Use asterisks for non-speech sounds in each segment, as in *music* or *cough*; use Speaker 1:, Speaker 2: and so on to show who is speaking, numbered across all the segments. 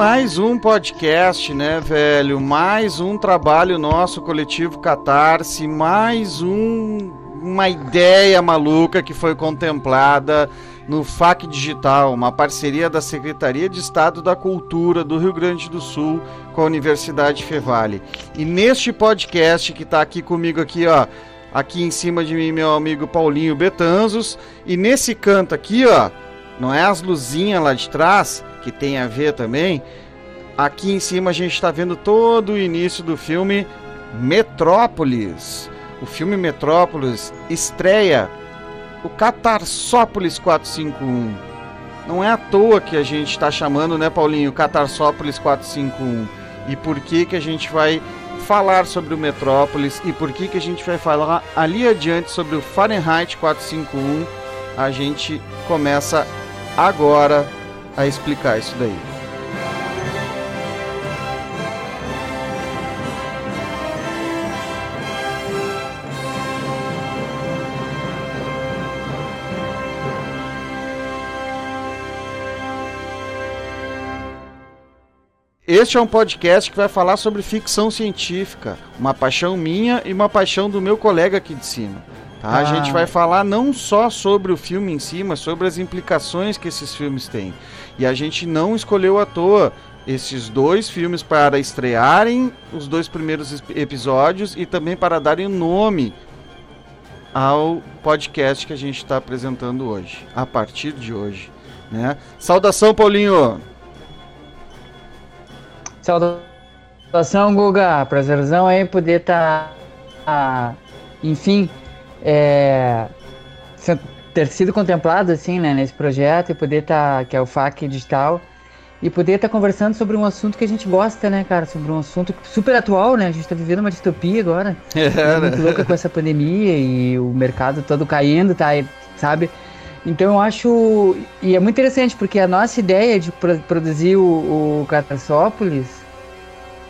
Speaker 1: mais um podcast, né, velho? Mais um trabalho nosso coletivo Catarse, mais um, uma ideia maluca que foi contemplada no FAC Digital, uma parceria da Secretaria de Estado da Cultura do Rio Grande do Sul com a Universidade Fevale. E neste podcast que está aqui comigo aqui, ó, aqui em cima de mim, meu amigo Paulinho Betanzos, e nesse canto aqui, ó, não é as luzinhas lá de trás, que tem a ver também. Aqui em cima a gente está vendo todo o início do filme Metrópolis. O filme Metrópolis estreia o Catarsópolis 451. Não é à toa que a gente está chamando, né, Paulinho, Catarsópolis 451. E por que que a gente vai falar sobre o Metrópolis e por que que a gente vai falar ali adiante sobre o Fahrenheit 451? A gente começa agora a explicar isso daí. Este é um podcast que vai falar sobre ficção científica, uma paixão minha e uma paixão do meu colega aqui de cima. Tá? Ah. A gente vai falar não só sobre o filme em si, mas sobre as implicações que esses filmes têm. E a gente não escolheu à toa esses dois filmes para estrearem os dois primeiros episódios e também para darem nome ao podcast que a gente está apresentando hoje, a partir de hoje. Né? Saudação, Paulinho!
Speaker 2: Saudação, Guga! Prazerzão aí poder estar, tá, enfim, é, ter sido contemplado assim, né, nesse projeto e poder estar, tá, que é o FAC digital, e poder estar tá conversando sobre um assunto que a gente gosta, né, cara, sobre um assunto super atual, né, a gente está vivendo uma distopia agora, *laughs* é, né? muito louca com essa pandemia e o mercado todo caindo, tá, sabe? Então eu acho, e é muito interessante porque a nossa ideia de produzir o, o Catarsópolis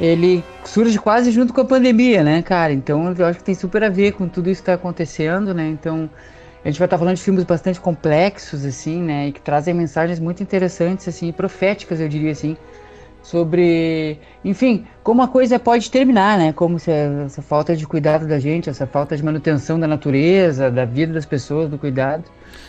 Speaker 2: ele surge quase junto com a pandemia, né, cara? Então eu acho que tem super a ver com tudo isso que está acontecendo, né? Então a gente vai estar tá falando de filmes bastante complexos, assim, né? E que trazem mensagens muito interessantes, assim, proféticas, eu diria assim, sobre, enfim, como a coisa pode terminar, né? Como se essa falta de cuidado da gente, essa falta de manutenção da natureza, da vida das pessoas, do cuidado,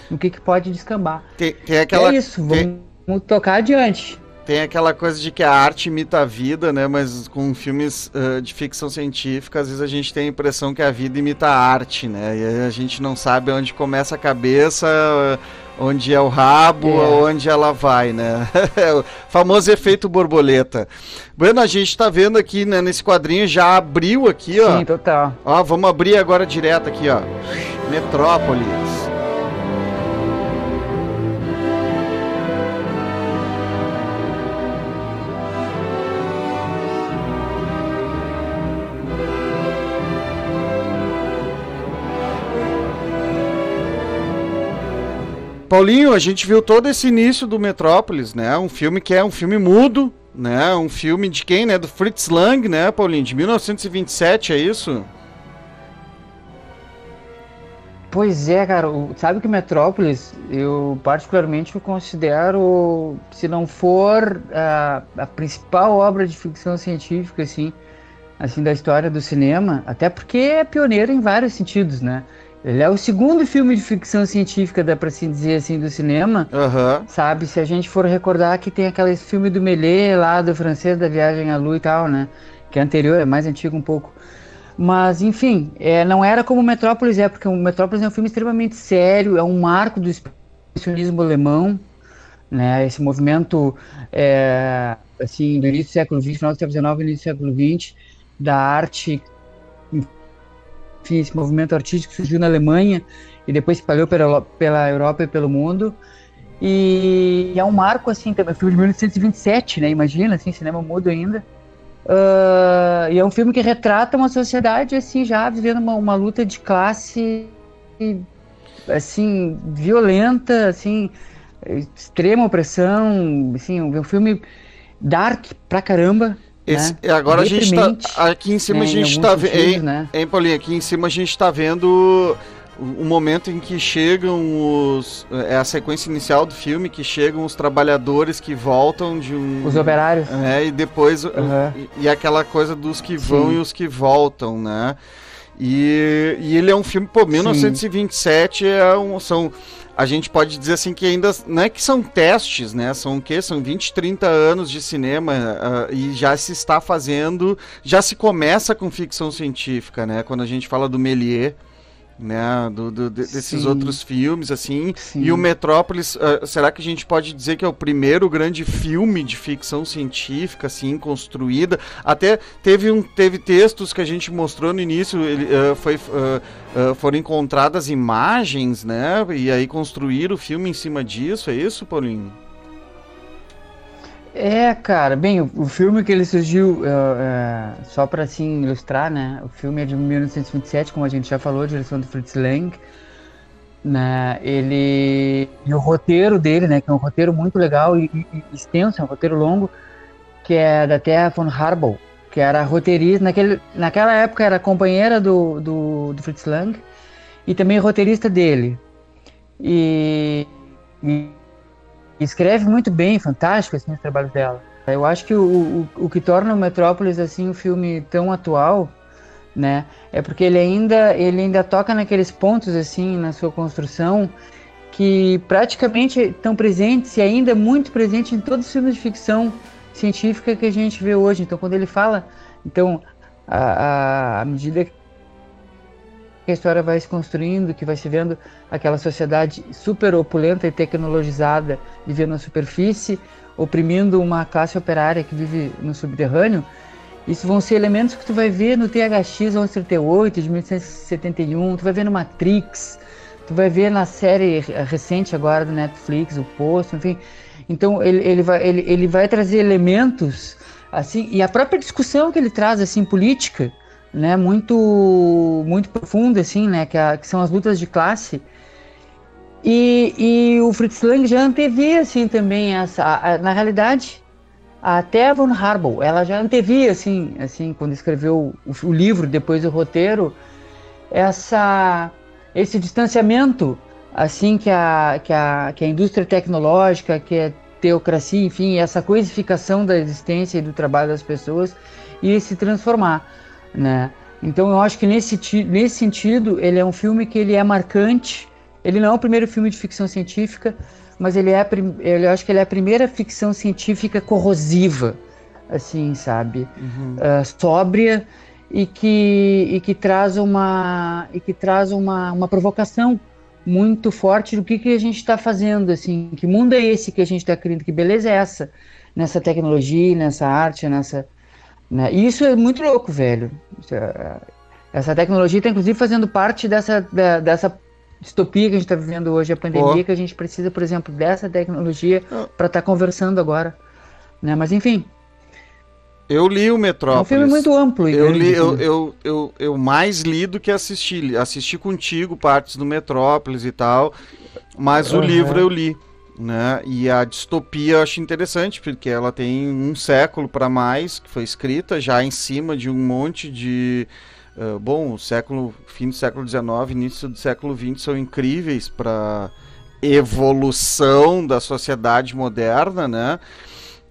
Speaker 2: o que, que pode descambar.
Speaker 1: Tem, tem aquela...
Speaker 2: É isso, vamos, vamos tocar adiante
Speaker 1: tem aquela coisa de que a arte imita a vida, né? Mas com filmes uh, de ficção científica, às vezes a gente tem a impressão que a vida imita a arte, né? E a gente não sabe onde começa a cabeça, onde é o rabo, é. onde ela vai, né? *laughs* o famoso efeito borboleta. Bueno, a gente está vendo aqui, né, nesse quadrinho, já abriu aqui, ó.
Speaker 2: Sim, total.
Speaker 1: Ó, vamos abrir agora direto aqui, ó. Metrópolis. Paulinho, a gente viu todo esse início do Metrópolis, né? Um filme que é um filme mudo, né? Um filme de quem, né? Do Fritz Lang, né, Paulinho? De 1927, é isso?
Speaker 2: Pois é, cara. Sabe que Metrópolis, eu particularmente considero, se não for a, a principal obra de ficção científica, assim, assim, da história do cinema, até porque é pioneiro em vários sentidos, né? Ele é o segundo filme de ficção científica, dá pra se dizer assim, do cinema.
Speaker 1: Uhum.
Speaker 2: Sabe? Se a gente for recordar que tem aquele filme do Melê lá, do francês, da Viagem à Lua e tal, né? Que é anterior, é mais antigo um pouco. Mas, enfim, é, não era como Metrópolis é, porque o Metrópolis é um filme extremamente sério, é um marco do expressionismo alemão, né? Esse movimento, é, assim, do início do século XX, final do século XIX, início do século XX, da arte enfim, esse movimento artístico surgiu na Alemanha e depois se espalhou pela, pela Europa e pelo mundo. E é um marco, assim, também, filme de 1927, né? Imagina, assim, cinema mudo ainda. Uh, e é um filme que retrata uma sociedade, assim, já vivendo uma, uma luta de classe, assim, violenta, assim, extrema opressão, assim, um filme dark pra caramba,
Speaker 1: esse, né? Agora a gente tá. Aqui em cima né? a gente tá vendo. Hein, né? hein, Paulinho? Aqui em cima a gente tá vendo o, momento em que chegam os. É a sequência inicial do filme, que chegam os trabalhadores que voltam de um.
Speaker 2: Os operários.
Speaker 1: É, e depois. Uhum. E, e, aquela coisa dos que vão Sim. e os que voltam, né? E, e ele é um filme, pô, 1927 é um, são a gente pode dizer assim que ainda não é que são testes, né? São o quê? São 20, 30 anos de cinema uh, e já se está fazendo, já se começa com ficção científica, né? Quando a gente fala do Méliès, né, do, do desses Sim. outros filmes, assim. Sim. E o Metrópolis, uh, será que a gente pode dizer que é o primeiro grande filme de ficção científica, assim, construída? Até teve, um, teve textos que a gente mostrou no início, ele, uh, foi, uh, foram encontradas imagens, né, e aí construíram o filme em cima disso, é isso, Paulinho?
Speaker 2: É, cara, bem, o, filme que ele surgiu, é, é, só para assim ilustrar, né? O filme é de 1927, como a gente já falou, direção do Fritz Lang. Né, ele e o roteiro dele, né, que é um roteiro muito legal e, e extenso, é um roteiro longo, que é da Terra von Harbaugh, que era roteirista, naquele, naquela época era companheira do, do, do Fritz Lang e também roteirista dele. E, e escreve muito bem, fantástico assim, os trabalhos dela. Eu acho que o, o, o que torna o Metrópolis assim um filme tão atual, né, é porque ele ainda ele ainda toca naqueles pontos assim na sua construção que praticamente estão presentes e ainda muito presentes em todos os filmes de ficção científica que a gente vê hoje. Então, quando ele fala, então, à medida que a história vai se construindo, que vai se vendo aquela sociedade super opulenta e tecnologizada vivendo na superfície, oprimindo uma classe operária que vive no subterrâneo, isso vão ser elementos que tu vai ver no THX 1138 de 1971, tu vai ver no Matrix, tu vai ver na série recente agora do Netflix, o Poço, enfim. Então ele, ele, vai, ele, ele vai trazer elementos assim, e a própria discussão que ele traz assim política, né, muito muito profunda assim, né, que, a, que são as lutas de classe. E, e o Fritz Lang já antevia assim também essa, a, a, na realidade, até von Harbaugh, ela já antevia assim, assim quando escreveu o, o livro, depois o roteiro, essa esse distanciamento assim que a, que a, que a indústria tecnológica, que a teocracia, enfim, essa coisificação da existência e do trabalho das pessoas ia se transformar né? Então eu acho que nesse, nesse sentido ele é um filme que ele é marcante. Ele não é o primeiro filme de ficção científica, mas ele é, eu acho que ele é a primeira ficção científica corrosiva, assim, sabe, uhum. uh, sóbria e que, e que traz uma e que traz uma, uma provocação muito forte do que, que a gente está fazendo, assim, que mundo é esse que a gente está criando, que beleza é essa nessa tecnologia, nessa arte, nessa né? E isso é muito louco, velho. É, essa tecnologia está, inclusive, fazendo parte dessa, dessa distopia que a gente está vivendo hoje, a pandemia, oh. que a gente precisa, por exemplo, dessa tecnologia oh. para estar tá conversando agora. Né? Mas, enfim.
Speaker 1: Eu li o Metrópolis. É um
Speaker 2: filme muito amplo.
Speaker 1: eu, li, eu, eu, eu, eu, mais li do que assisti. Assisti contigo partes do Metrópolis e tal, mas uhum. o livro eu li. Né? E a distopia eu acho interessante, porque ela tem um século para mais, que foi escrita já em cima de um monte de. Uh, bom, o século, fim do século XIX, início do século XX são incríveis para evolução da sociedade moderna, né?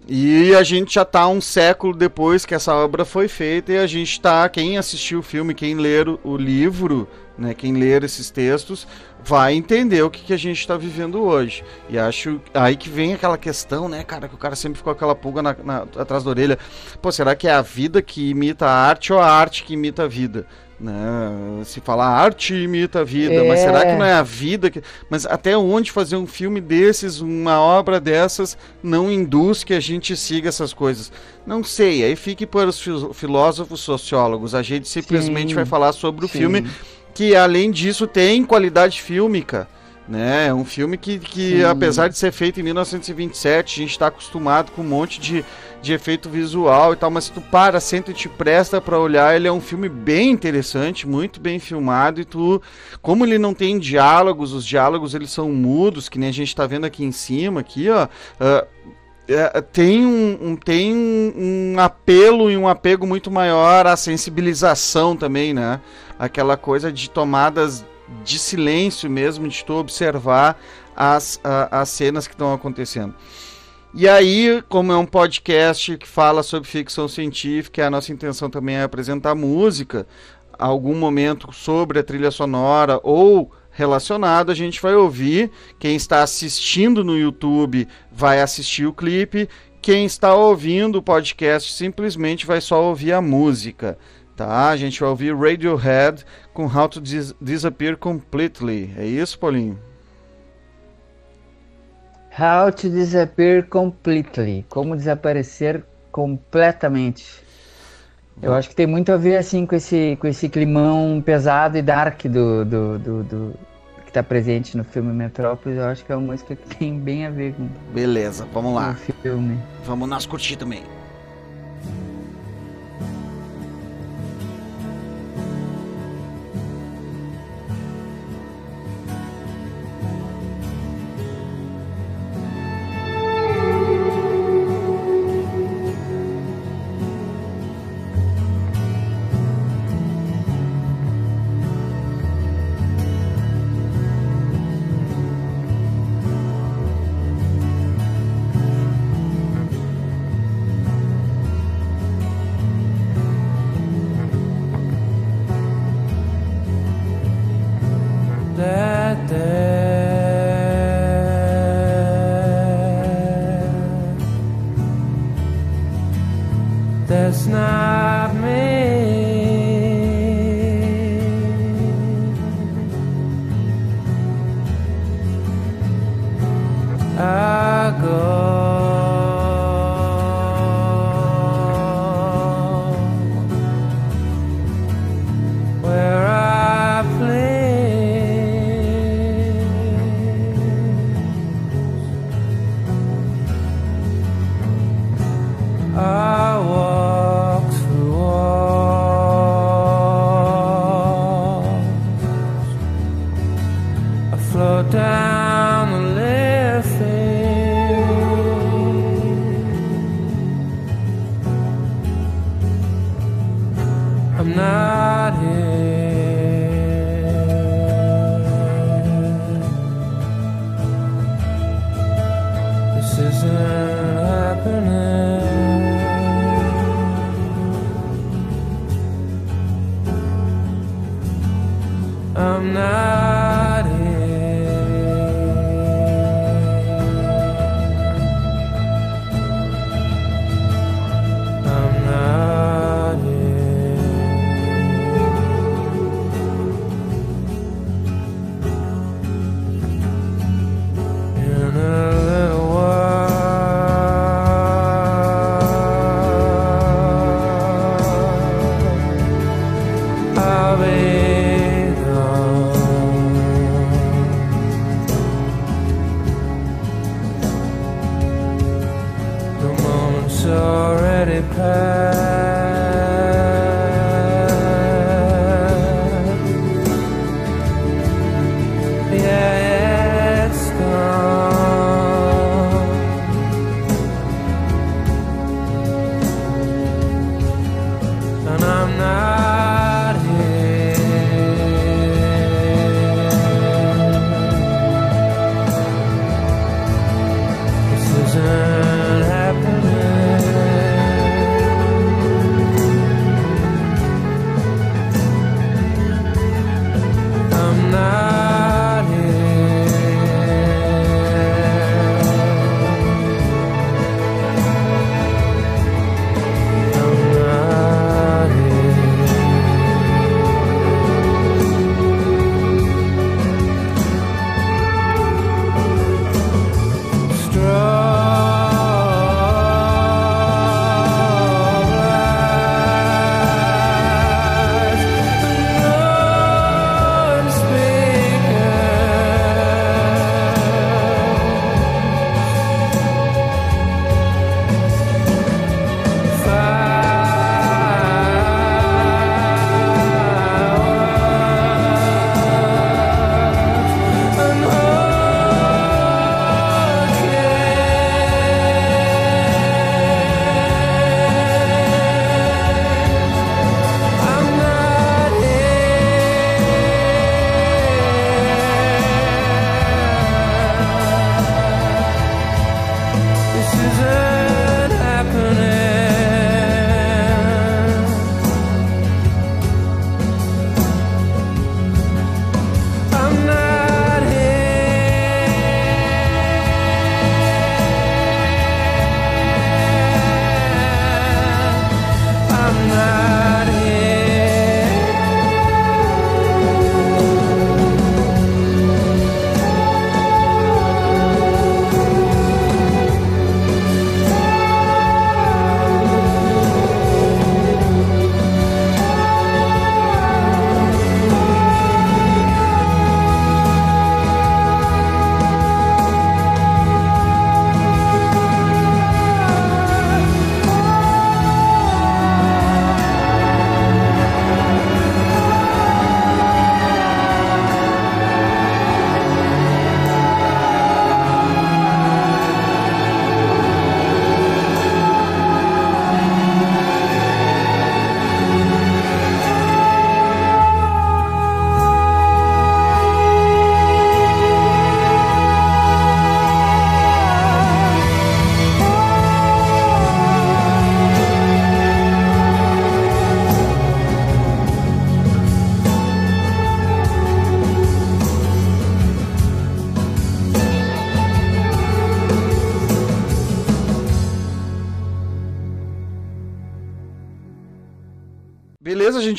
Speaker 1: E a gente já está um século depois que essa obra foi feita e a gente está, quem assistiu o filme, quem ler o livro, né, quem ler esses textos, vai entender o que, que a gente está vivendo hoje. E acho aí que vem aquela questão, né, cara, que o cara sempre ficou aquela pulga na, na, atrás da orelha. Pô, será que é a vida que imita a arte ou a arte que imita a vida? Né? Se falar arte imita a vida, é. mas será que não é a vida que. Mas até onde fazer um filme desses, uma obra dessas, não induz que a gente siga essas coisas? Não sei, aí fique para os filósofos sociólogos. A gente simplesmente Sim. vai falar sobre o Sim. filme que além disso tem qualidade fílmica. Né? É um filme que, que apesar de ser feito em 1927, a gente está acostumado com um monte de, de efeito visual e tal, mas se tu para, senta e te presta para olhar, ele é um filme bem interessante, muito bem filmado e tu, como ele não tem diálogos, os diálogos eles são mudos, que nem a gente está vendo aqui em cima, aqui, ó. Uh, é, tem um, um, tem um, um apelo e um apego muito maior à sensibilização também, né? Aquela coisa de tomadas
Speaker 3: de silêncio mesmo, de tu observar as, a, as cenas que estão acontecendo. E aí, como é um podcast que fala sobre ficção científica, a nossa intenção também é apresentar música, algum momento sobre a trilha sonora ou relacionado, a gente vai ouvir. Quem está assistindo no YouTube vai assistir o clipe. Quem está ouvindo o podcast simplesmente vai só ouvir a música. Tá? A gente vai ouvir Radiohead com How to Dis Disappear Completely. É isso, Paulinho?
Speaker 2: How to Disappear Completely. Como desaparecer completamente. Eu acho que tem muito a ver assim com esse, com esse climão pesado e dark do, do, do, do que está presente no filme Metrópolis. Eu acho que é uma música que tem bem a ver com
Speaker 3: Beleza, vamos lá.
Speaker 2: filme.
Speaker 3: Vamos nós curtir também.
Speaker 1: already past.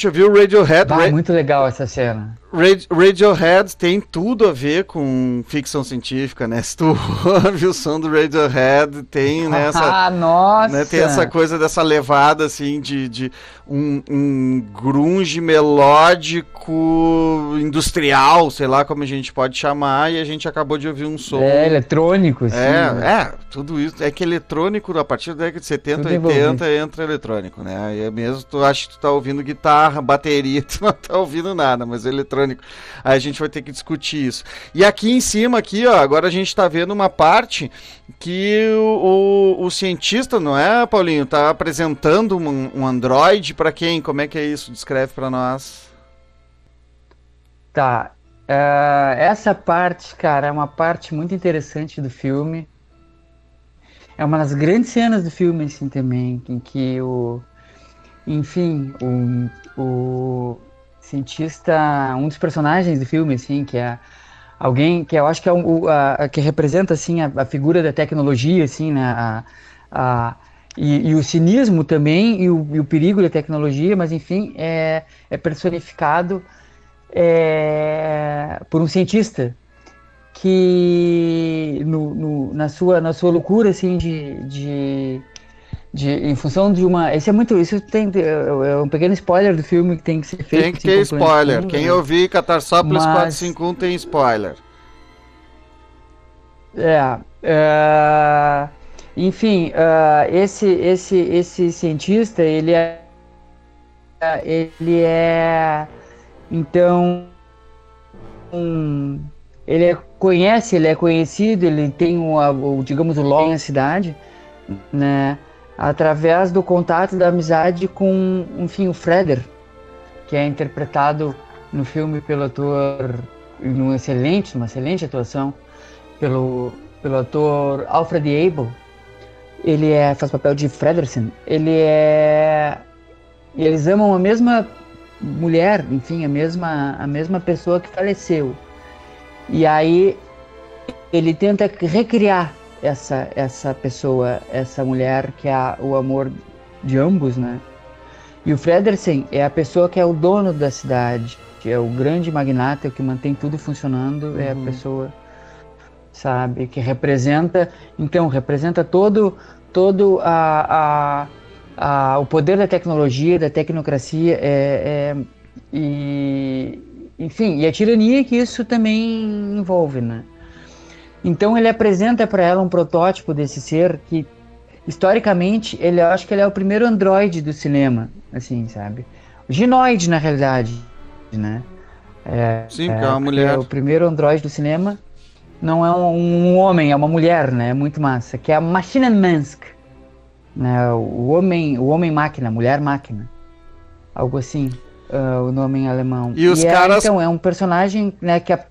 Speaker 1: Gente ouviu Radiohead.
Speaker 2: Bah,
Speaker 1: Ra-
Speaker 2: muito legal essa cena.
Speaker 1: Rad- Radiohead tem tudo a ver com ficção científica, né? *laughs* Se tu ouve o som do Radiohead, tem *laughs* nessa.
Speaker 2: ah, nossa!
Speaker 1: Né, tem essa coisa dessa levada assim de, de um, um grunge melódico industrial, sei lá como a gente pode chamar, e a gente acabou de ouvir um som.
Speaker 2: É, eletrônico, assim.
Speaker 1: É,
Speaker 2: né?
Speaker 1: é, tudo isso. É que eletrônico, a partir da década de 70,
Speaker 2: Tudo
Speaker 1: 80,
Speaker 2: envolvido.
Speaker 1: entra eletrônico, né? Aí é mesmo, tu acha que tu tá ouvindo guitarra, bateria, *laughs* tu não tá ouvindo nada, mas eletrônico. Aí a gente vai ter que discutir isso. E aqui em cima, aqui, ó, agora a gente tá vendo uma parte que o, o, o cientista, não é, Paulinho? Tá apresentando um, um Android pra quem? Como é que é isso? Descreve pra nós.
Speaker 2: Tá. é, essa parte, cara, é uma parte muito interessante do filme. É uma das grandes cenas do filme, assim, também, em que o. Enfim, o, o cientista, um dos personagens do filme, assim, que é alguém que eu acho que é o- a- que representa, assim, a, a figura da tecnologia, assim, né? A, a, e, e o cinismo também, e o, e o perigo da tecnologia, mas enfim, é, é personificado é, por um cientista que no, no- na sua na sua loucura assim de, de, de em função de uma esse é muito isso tem é um pequeno spoiler do filme que tem que ser feito
Speaker 1: Tem que ter spoiler.
Speaker 2: de
Speaker 1: Quem
Speaker 2: né?
Speaker 1: ouvir Catarsópolis
Speaker 2: Mas-
Speaker 1: 451 tem spoiler.
Speaker 2: É, é, enfim, é, esse, esse, esse cientista, ele é, ele é, então, um, ele é- conhece, ele é conhecido, ele tem o, digamos, o lore na cidade, né, através do contato da amizade com, enfim, o Freder, que é interpretado no filme pelo ator, num excelente, uma excelente atuação, pelo, pelo ator Alfred Abel. Ele é, faz papel de Fredersen. Ele é. Eles amam a mesma mulher, enfim, a mesma, a mesma pessoa que faleceu. E aí ele tenta recriar essa, essa pessoa, essa mulher que é o amor de ambos, né? E o Fredersen é a pessoa que é o dono da cidade, que é o grande magnata que mantém tudo funcionando, é a pessoa sabe? Que representa, então, representa todo, todo a, a, a- o poder da tecnologia, da tecnocracia, é, é- e, enfim, e a tirania que isso também envolve, né? Então ele apresenta para ela um protótipo desse ser que, historicamente, ele acho que ele é o primeiro androide do cinema, assim, sabe? O ginoide, na realidade, né? É,
Speaker 1: Sim, porque é uma
Speaker 2: porque
Speaker 1: mulher.
Speaker 2: É o primeiro androide do cinema não é um, um homem, é uma mulher, né? É muito massa. Que é a Maschinenmensch. Né? O homem, o homem máquina, mulher máquina. Algo assim, ah, o nome em alemão.
Speaker 1: E os
Speaker 2: é,
Speaker 1: caras-
Speaker 2: Então, é um personagem, né, que... a-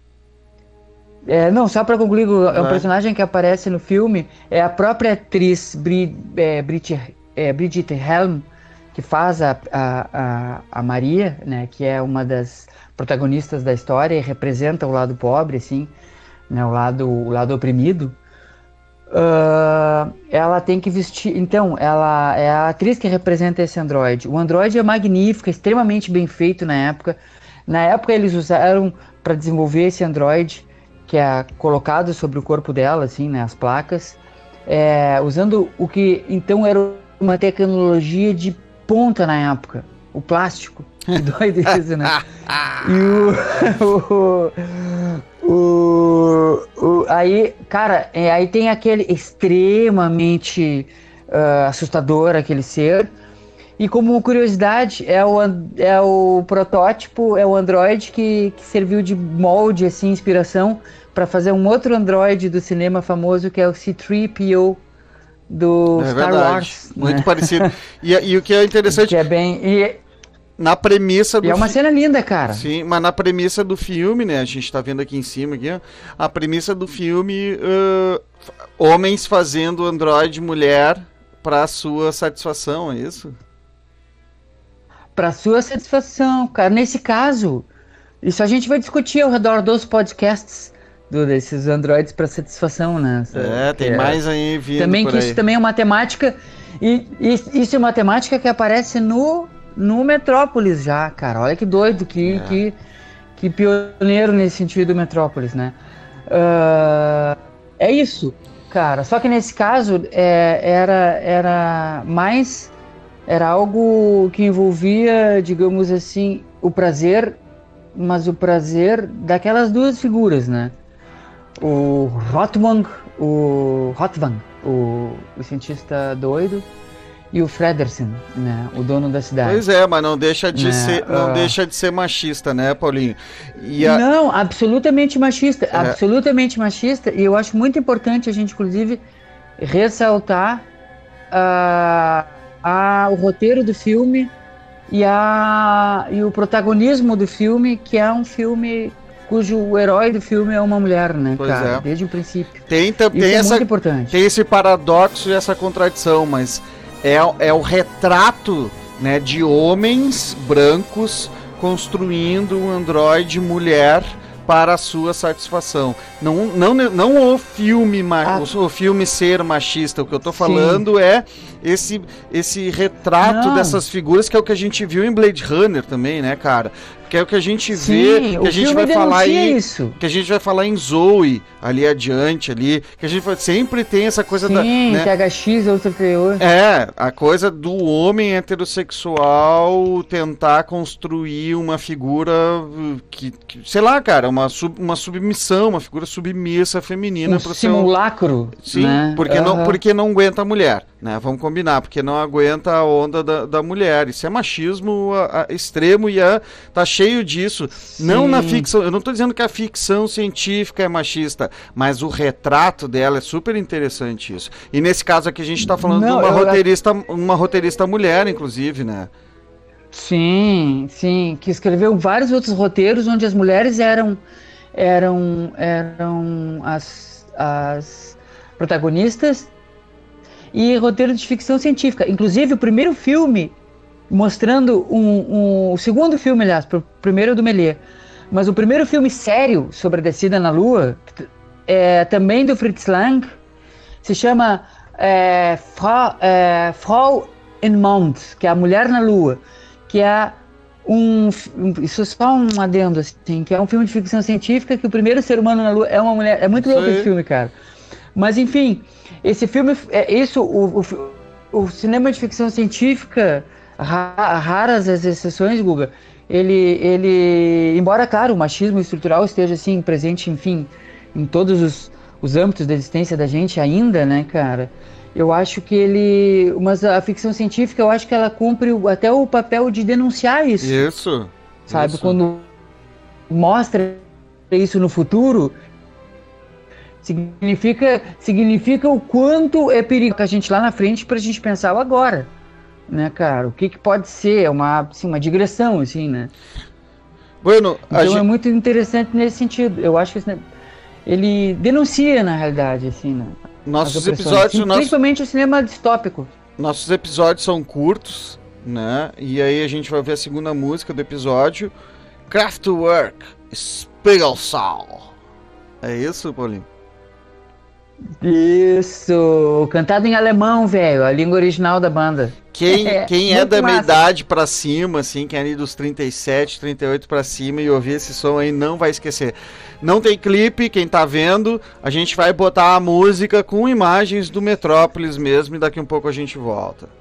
Speaker 2: É, não, só para concluir, é um personagem que aparece no filme, é a própria atriz Bri, é, Bridget, é, Bridget Helm, que faz a, a, a, Maria, né, que é uma das protagonistas da história e representa o lado pobre, assim, né, o lado, o lado oprimido. Ah, ela tem que vestir. Então, ela é a atriz que representa esse androide. O androide é magnífico, é extremamente bem feito na época. Na época, eles usaram para desenvolver esse androide, que é colocado sobre o corpo dela, assim, né, as placas, é, usando o que então era uma tecnologia de ponta na época, o plástico. *laughs* Que doido isso, né? E o, *laughs* o, o, o- aí, cara, é, aí tem aquele extremamente ah, assustador aquele ser. E como curiosidade, é o, é o protótipo, é o Android que, que serviu de molde, assim, inspiração para fazer um outro Android do cinema famoso que é o C-3PO do
Speaker 1: É
Speaker 2: Star
Speaker 1: verdade.
Speaker 2: Wars.
Speaker 1: Muito
Speaker 2: né?
Speaker 1: parecido. *laughs* E, e o que é interessante,
Speaker 2: Que é bem. E,
Speaker 1: na premissa do
Speaker 2: e é uma
Speaker 1: fi-
Speaker 2: cena linda, cara.
Speaker 1: Sim, mas na premissa do filme, né? A gente tá vendo aqui em cima aqui, ó, a premissa do filme, f- homens fazendo androide mulher para sua satisfação, é isso?
Speaker 2: Para sua satisfação, cara. Nesse caso, isso a gente vai discutir ao redor dos podcasts do, desses androides para satisfação, né?
Speaker 1: É, tem
Speaker 2: Que
Speaker 1: mais aí vindo
Speaker 2: também que
Speaker 1: aí.
Speaker 2: isso também é uma temática e, e isso é uma temática que aparece no no Metrópolis já, cara. Olha que doido, que,
Speaker 1: É.
Speaker 2: que, que pioneiro nesse sentido Metrópolis, né? Ah, é isso, cara. Só que nesse caso é, era, era mais. Era algo que envolvia, digamos assim, o prazer, mas o prazer daquelas duas figuras, né? O Rottwang, o Rottwang, o, o cientista doido, e o Fredersen, né? O dono da cidade.
Speaker 1: Pois é, mas não deixa de
Speaker 2: Né,
Speaker 1: ser, não
Speaker 2: ah.
Speaker 1: deixa de ser machista, né, Paulinho? A-
Speaker 2: Não, absolutamente machista,
Speaker 1: É.
Speaker 2: absolutamente machista, e eu acho muito importante a gente, inclusive, ressaltar ah, a- o roteiro do filme e, a, e o protagonismo do filme, que é um filme cujo herói do filme é uma mulher, né,
Speaker 1: Pois
Speaker 2: cara?
Speaker 1: é.
Speaker 2: Desde o princípio.
Speaker 1: tem,
Speaker 2: Isso
Speaker 1: tem
Speaker 2: é
Speaker 1: essa
Speaker 2: muito importante.
Speaker 1: tem esse paradoxo e essa contradição, mas é, é o retrato né, de homens brancos construindo um androide mulher para a sua satisfação. Não, não, não o filme
Speaker 2: Ah.
Speaker 1: o, filme ser machista. O que eu tô
Speaker 2: Sim.
Speaker 1: falando é esse, esse retrato
Speaker 2: Não.
Speaker 1: dessas figuras que é o que a gente viu em Blade Runner também, né, cara? Que é o que a gente
Speaker 2: Sim,
Speaker 1: vê, que
Speaker 2: o
Speaker 1: a gente vai falar aí
Speaker 2: isso.
Speaker 1: que a gente vai falar em Zoe ali adiante ali, que a gente vai- sempre tem essa coisa
Speaker 2: Sim,
Speaker 1: da, né?
Speaker 2: THX, outra teor.
Speaker 1: É, a coisa do homem heterossexual tentar construir uma figura uh, que, que- sei lá, cara, uma, sub- uma submissão, uma figura submissa feminina
Speaker 2: Um
Speaker 1: seu
Speaker 2: simulacro.
Speaker 1: Sim,
Speaker 2: né?
Speaker 1: porque, não,
Speaker 2: Aham.
Speaker 1: porque não aguenta a mulher, né? Vamos combinar, porque não aguenta a onda da, da mulher. Isso é machismo a- a- extremo e é, tá cheio disso. Não na
Speaker 2: Sim.
Speaker 1: ficção, eu não tô dizendo que a ficção científica é machista, mas o retrato dela é super interessante isso. E nesse caso aqui a gente tá falando
Speaker 2: Não,
Speaker 1: de uma roteirista, uma roteirista mulher, inclusive, né?
Speaker 2: Sim, sim, que escreveu vários outros roteiros onde as mulheres eram eram eram as, as protagonistas e roteiro de ficção científica. Inclusive o primeiro filme mostrando um, um o segundo filme, aliás, o primeiro é do Méliès, mas o primeiro filme sério sobre a descida na Lua é também do Fritz Lang, se chama é, Frau, é, Frau in Mond, que é a Mulher na Lua, que é um, um- isso é só um adendo assim, que é um filme de ficção científica que o primeiro ser humano na Lua é uma mulher, é muito
Speaker 1: Isso
Speaker 2: louco
Speaker 1: aí.
Speaker 2: esse filme, cara. Mas enfim, esse filme é isso, o, o, o cinema de ficção científica, ra- raras as exceções, Guga, ele, ele, embora claro, o machismo estrutural esteja assim presente, enfim, em todos os, os âmbitos da existência da gente ainda, né, cara? Eu acho que ele, mas a ficção científica, eu acho que ela cumpre até o papel de denunciar isso,
Speaker 1: Isso.
Speaker 2: sabe?
Speaker 1: isso.
Speaker 2: Quando mostra isso no futuro, significa, significa o quanto é perigoso a gente lá na frente pra gente pensar o agora, né, cara? O que que pode ser? É uma, assim, uma digressão, assim, né?
Speaker 1: Bueno, a
Speaker 2: Então é
Speaker 1: gente,
Speaker 2: muito interessante nesse sentido. Eu acho que esse ele denuncia, na realidade, assim, né?
Speaker 1: nossos episódios,
Speaker 2: Sim, Principalmente o cinema distópico.
Speaker 1: nossos episódios são curtos, né? E aí a gente vai ver a segunda música do episódio, Kraftwerk, Spiegelsaal. É isso, Paulinho?
Speaker 2: Isso! Cantado em alemão, velho, a língua original da banda.
Speaker 1: Quem
Speaker 2: É,
Speaker 1: quem é da minha
Speaker 2: massa.
Speaker 1: idade pra cima, assim, quem é ali dos 37, 38 pra cima e ouvir esse som aí não vai esquecer. Não tem clipe, quem tá vendo, a gente vai botar a música com imagens do Metrópolis mesmo e daqui um pouco a gente volta.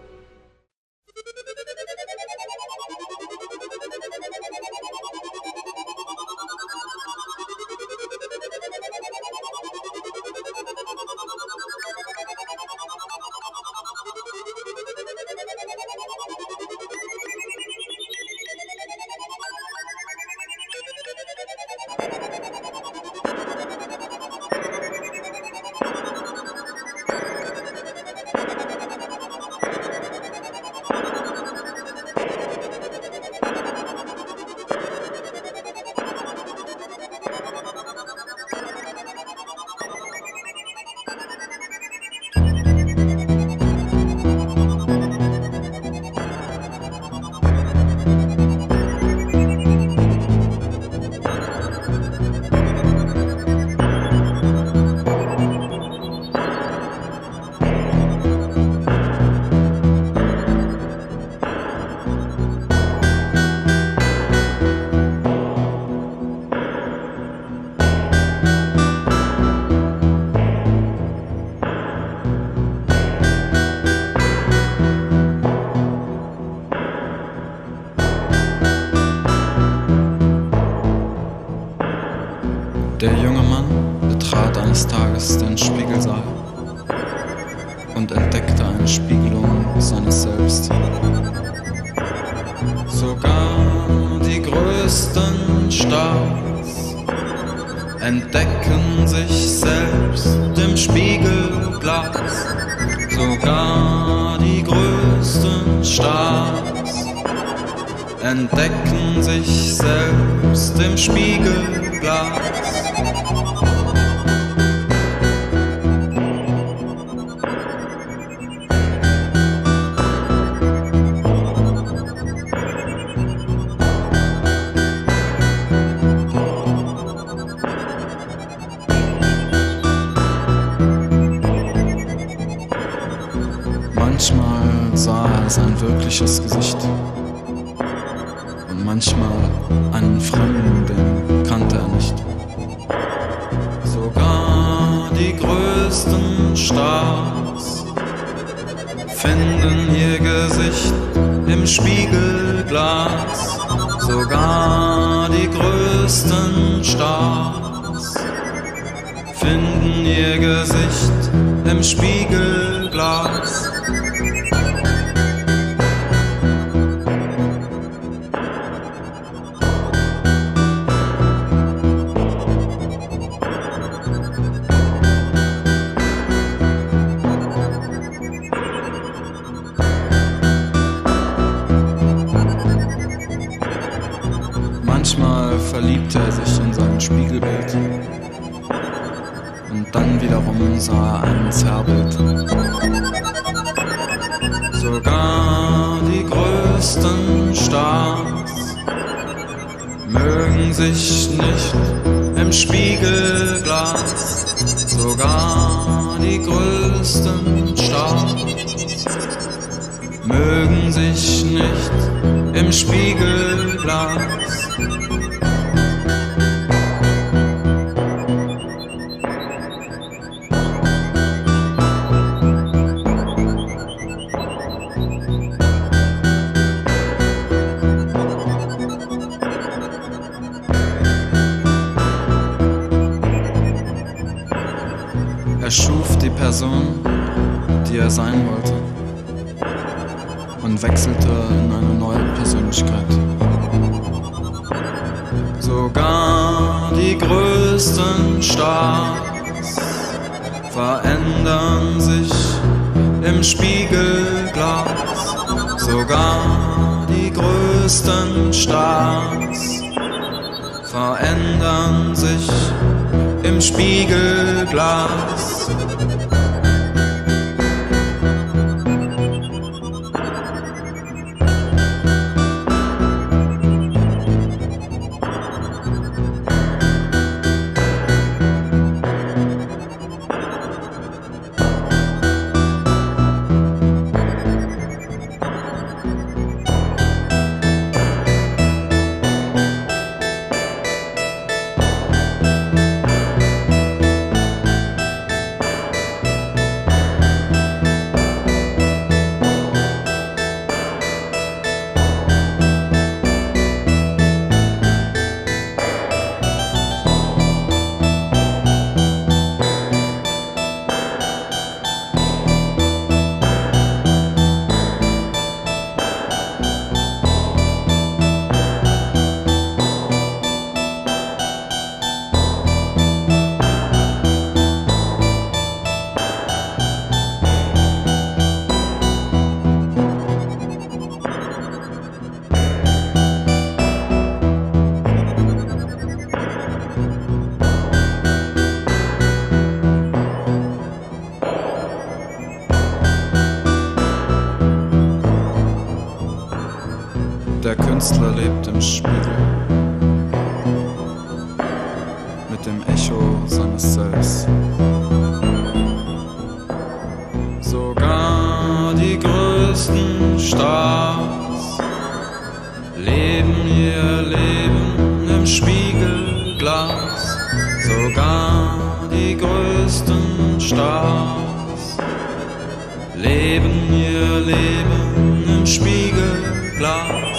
Speaker 4: Entdecken sich selbst im Spiegelglas. Sogar die größten Stars entdecken sich selbst im Spiegelglas. Manchmal einen Fremden, den kannte er nicht. Sogar die größten Stars finden ihr Gesicht im Spiegelglas. Sogar die größten Stars finden ihr Gesicht im Spiegelglas. Er ein Zerrbild. Sogar die größten Stars mögen sich nicht im Spiegelglas. Sogar die größten Stars mögen sich nicht im Spiegelglas. Spiegelglas. Stars leben ihr Leben im Spiegelglas. Sogar die größten Stars leben ihr Leben im Spiegelglas.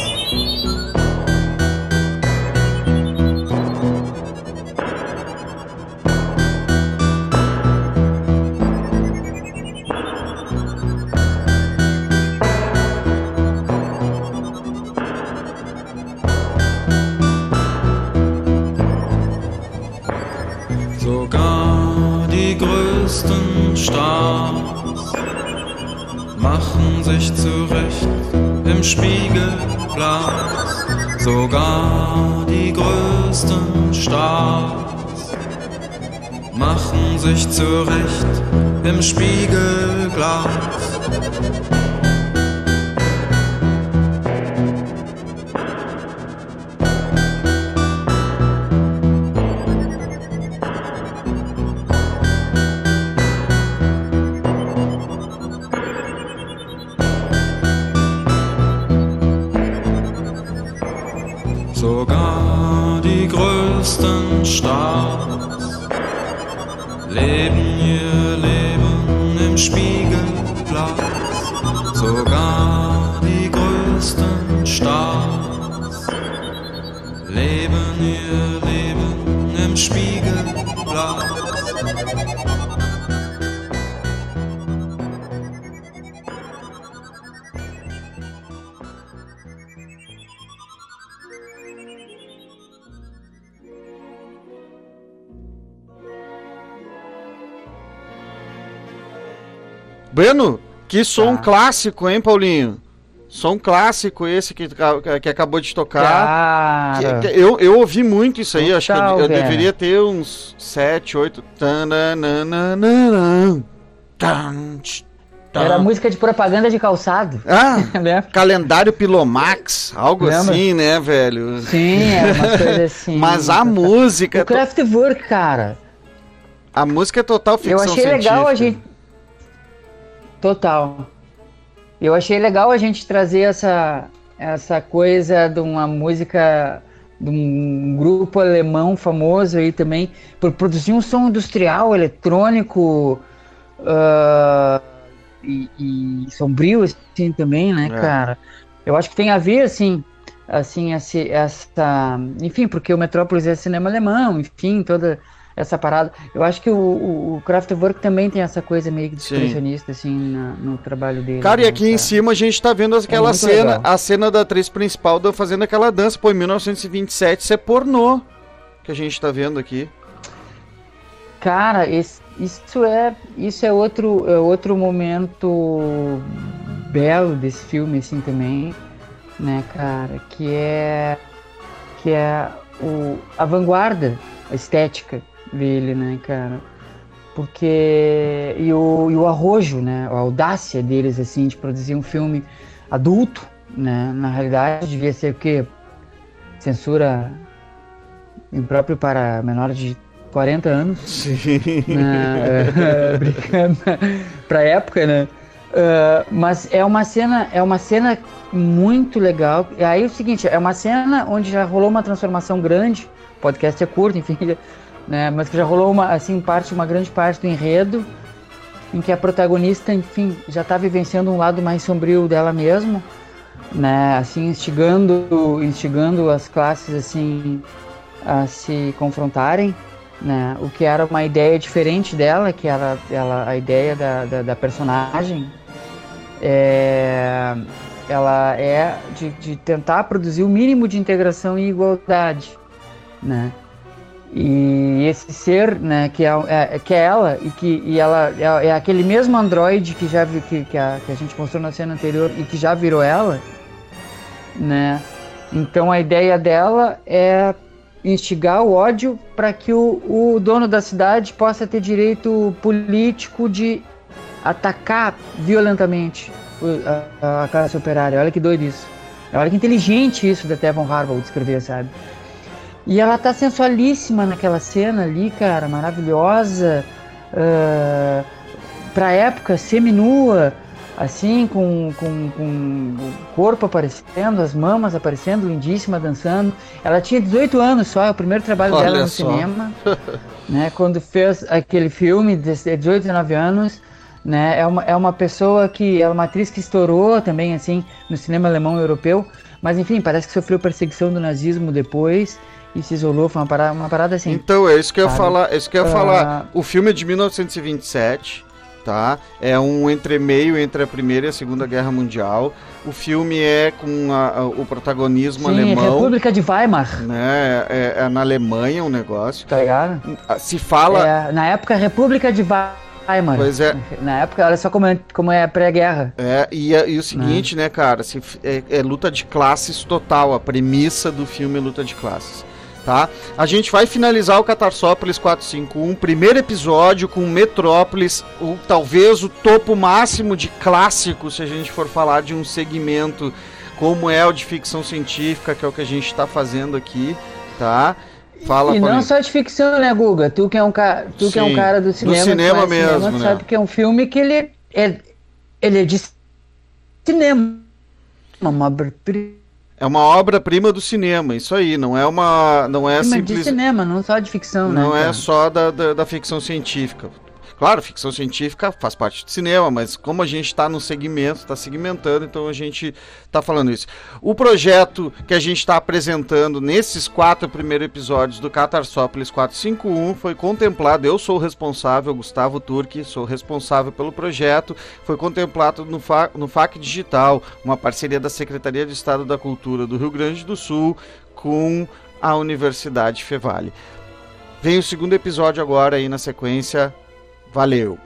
Speaker 4: Spiegelglas. Sogar die größten Stars machen sich zurecht im Spiegelglas.
Speaker 1: Bueno, que som
Speaker 2: Tá.
Speaker 1: clássico, hein, Paulinho? Som clássico esse que, que acabou de tocar. Que- eu, eu ouvi muito isso aí, acho que eu,
Speaker 2: Total,
Speaker 1: eu deveria ter uns 7, 8. Tananana, tan, tch, tan.
Speaker 2: era música de propaganda de calçado.
Speaker 1: Ah,
Speaker 2: Lembra? *laughs*
Speaker 1: calendário Pilomax, algo
Speaker 2: Lembra?
Speaker 1: assim, né, velho?
Speaker 2: Sim, era uma coisa assim.
Speaker 1: Mas a música,
Speaker 2: O Kraftwerk, cara.
Speaker 1: a música é total ficção
Speaker 2: Eu achei legal a
Speaker 1: científica.
Speaker 2: gente. Total. Eu achei legal a gente trazer essa, essa coisa de uma música de um grupo alemão famoso aí também, por produzir um som industrial, eletrônico ah, e, e sombrio assim também, né,
Speaker 1: É.
Speaker 2: cara? Eu acho que tem a ver, assim, assim, esse, essa, enfim, porque o Metrópolis é cinema alemão, enfim, toda essa parada. Eu acho que o, o, o Kraftwerk também tem essa coisa meio que
Speaker 1: Sim.
Speaker 2: expressionista, assim, na- no trabalho dele.
Speaker 1: Cara, e
Speaker 2: né,
Speaker 1: aqui em cima a gente tá vendo aquela
Speaker 2: muito
Speaker 1: cena,
Speaker 2: legal.
Speaker 1: a cena da atriz principal fazendo aquela dança, pô, em 1927, isso é pornô que a gente tá vendo aqui.
Speaker 2: Cara, esse- isso é isso é outro é outro momento belo desse filme assim também, né, cara, que é que é o a vanguarda estética dele, né, cara? Porque e o, e o arrojo, né, a audácia deles assim de produzir um filme adulto, né? Na realidade devia ser o quê? Censura impróprio para menores de 40 anos
Speaker 1: Sim.
Speaker 2: né, é, *laughs* brincando pra época, né? Ah, mas é uma cena, é uma cena muito legal. E aí é o seguinte, é uma cena onde já rolou uma transformação grande. O podcast é curto, enfim, né? Mas que já rolou uma assim parte, uma grande parte do enredo, em que a protagonista, enfim, já tá vivenciando um lado mais sombrio dela mesma, né? Assim, instigando, instigando as classes assim a se confrontarem né? O que era uma ideia diferente dela, que era ela, a ideia da, da, da personagem, é, ela é de, de tentar produzir o mínimo de integração e igualdade, né? E esse ser, né, que é, é- que é ela e que e ela é, é aquele mesmo androide que já que, que, a, que a gente mostrou na cena anterior e que já virou ela, né? Então a ideia dela é instigar o ódio para que o, o dono da cidade possa ter direito político de atacar violentamente a, a classe operária. Olha que doido isso. Olha que inteligente isso da Tevon Harbaugh de escrever, sabe? E ela tá sensualíssima naquela cena ali, cara, maravilhosa. ah, pra época, seminua, assim, com, com, com o corpo aparecendo, as mamas aparecendo, lindíssima, dançando. Ela tinha 18 anos só, é o primeiro trabalho
Speaker 1: Olha
Speaker 2: dela no
Speaker 1: só.
Speaker 2: cinema. *laughs* né, quando fez aquele filme, de 18, 19 anos. Né, é, uma, é uma pessoa que. É uma atriz que estourou também, assim, no cinema alemão europeu. Mas, enfim, parece que sofreu perseguição do nazismo depois e se isolou. Foi uma parada, uma parada assim.
Speaker 1: Então, é isso que eu ia falar. É isso que eu ia
Speaker 2: Ah.
Speaker 1: falar. O filme é de 1927. tá? É um entremeio entre a Primeira e a Segunda Guerra Mundial. O filme é com a- a- o protagonismo
Speaker 2: Sim,
Speaker 1: alemão,
Speaker 2: República de Weimar,
Speaker 1: né? É, é na Alemanha o negócio.
Speaker 2: tá ligado?
Speaker 1: Se fala,
Speaker 2: É, na época, República de Weimar.
Speaker 1: Pois é.
Speaker 2: Na época, olha só como é, como é pré-guerra.
Speaker 1: É, e, e o seguinte, né, cara, se é, é luta de classes total, a premissa do filme é luta de classes, tá? A gente vai finalizar o Catarsópolis 451, primeiro episódio com Metrópolis, o, talvez o topo máximo de clássico, se a gente for falar de um segmento como é o de ficção científica, que é o que a gente está fazendo aqui, tá? Fala,
Speaker 2: e não
Speaker 1: Paulinho.
Speaker 2: só de ficção, né, Guga? Tu que é um, ca... tu que é
Speaker 1: Sim,
Speaker 2: um cara do
Speaker 1: do
Speaker 2: cinema,
Speaker 1: cinema
Speaker 2: tu conhece
Speaker 1: mesmo,
Speaker 2: tu
Speaker 1: né?
Speaker 2: sabe que é um filme que ele é, ele é de cinema. Uma obra-prima
Speaker 1: É uma obra-prima do cinema, isso aí, não é uma, não é
Speaker 2: de
Speaker 1: simples,
Speaker 2: cinema, não só de ficção, né?
Speaker 1: Não é só da, da, da ficção científica. Claro, ficção científica faz parte do cinema, mas como a gente está no segmento, está segmentando, então a gente está falando isso. O projeto que a gente está apresentando nesses quatro primeiros episódios do Catarsópolis 451 foi contemplado. Eu sou o responsável, Gustavo Turque, sou responsável pelo projeto. Foi contemplado no, Fa, no FAC Digital, uma parceria da Secretaria de Estado da Cultura do Rio Grande do Sul com a Universidade Fevale. Vem o segundo episódio agora aí na sequência. Valeu!